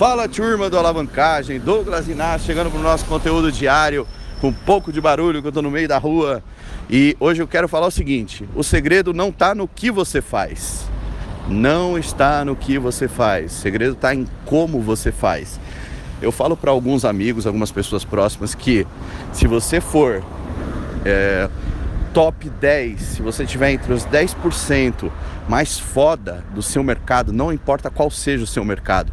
Fala turma do Alavancagem, Douglas Inácio chegando para o nosso conteúdo diário com um pouco de barulho que eu estou no meio da rua. E hoje eu quero falar o seguinte: o segredo não está no que você faz, não está no que você faz, o segredo está em como você faz. Eu falo para alguns amigos, algumas pessoas próximas que se você for é, top 10, se você tiver entre os 10% mais foda do seu mercado, não importa qual seja o seu mercado,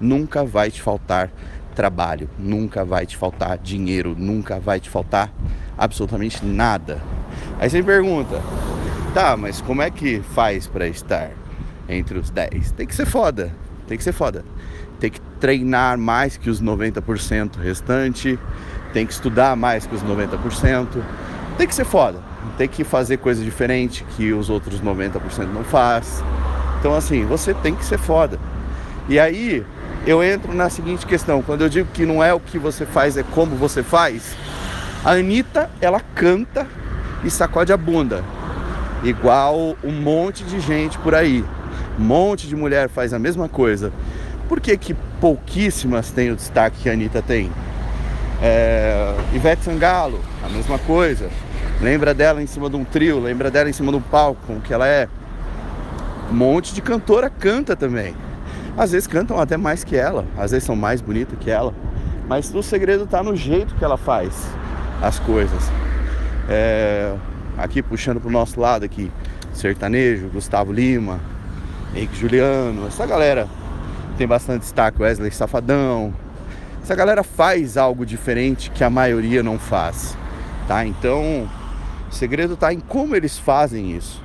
nunca vai te faltar trabalho, nunca vai te faltar dinheiro, nunca vai te faltar absolutamente nada. Aí você me pergunta, tá, mas como é que faz para estar entre os 10? Tem que ser foda, tem que ser foda. Tem que treinar mais que os 90% restante, tem que estudar mais que os 90%, tem que ser foda, tem que fazer coisa diferente que os outros 90% não faz. Então assim, você tem que ser foda. E aí, eu entro na seguinte questão: quando eu digo que não é o que você faz, é como você faz. A Anitta, ela canta e sacode a bunda, igual um monte de gente por aí. Um monte de mulher faz a mesma coisa. Por que, que pouquíssimas têm o destaque que a Anitta tem? É, Ivete Sangalo, a mesma coisa. Lembra dela em cima de um trio, lembra dela em cima de um palco, como que ela é. Um monte de cantora canta também. Às vezes cantam até mais que ela, às vezes são mais bonitas que ela, mas o segredo está no jeito que ela faz as coisas. É, aqui puxando pro nosso lado aqui, sertanejo, Gustavo Lima, Henrique Juliano, essa galera tem bastante destaque, Wesley Safadão. Essa galera faz algo diferente que a maioria não faz, tá? Então, o segredo está em como eles fazem isso.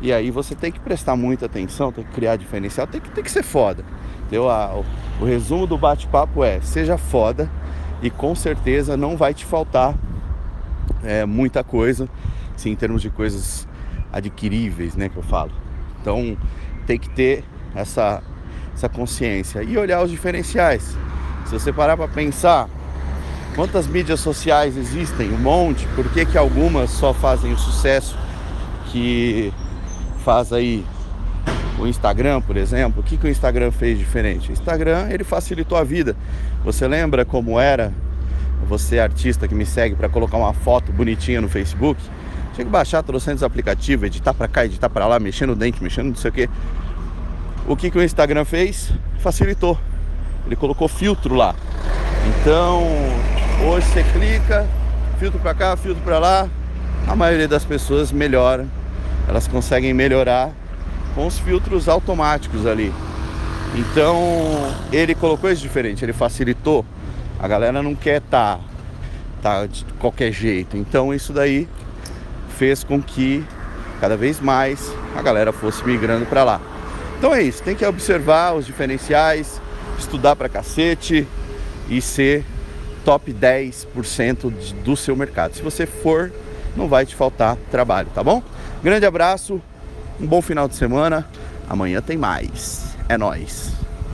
E aí você tem que prestar muita atenção, tem que criar diferencial, tem que, tem que ser foda. Entendeu? o, o resumo do bate-papo é: seja foda e com certeza não vai te faltar é, muita coisa, em termos de coisas adquiríveis, né? Que eu falo. Então tem que ter essa, essa consciência e olhar os diferenciais. Se você parar para pensar, quantas mídias sociais existem? Um monte. Por que, que algumas só fazem o sucesso que faz aí o Instagram, por exemplo, o que, que o Instagram fez diferente? O Instagram ele facilitou a vida. Você lembra como era você artista que me segue para colocar uma foto bonitinha no Facebook? Tinha que baixar trocentos aplicativos, editar para cá, editar para lá, mexendo o dente, mexendo não sei o que. O que, que o Instagram fez? Facilitou. Ele colocou filtro lá. Então, hoje você clica, filtro para cá, filtro para lá, a maioria das pessoas melhora elas conseguem melhorar com os filtros automáticos ali. Então ele colocou isso diferente, ele facilitou. A galera não quer estar tá, tá de qualquer jeito. Então isso daí fez com que cada vez mais a galera fosse migrando para lá. Então é isso, tem que observar os diferenciais, estudar pra cacete e ser top 10% do seu mercado. Se você for, não vai te faltar trabalho, tá bom? Grande abraço, um bom final de semana. Amanhã tem mais. É nós.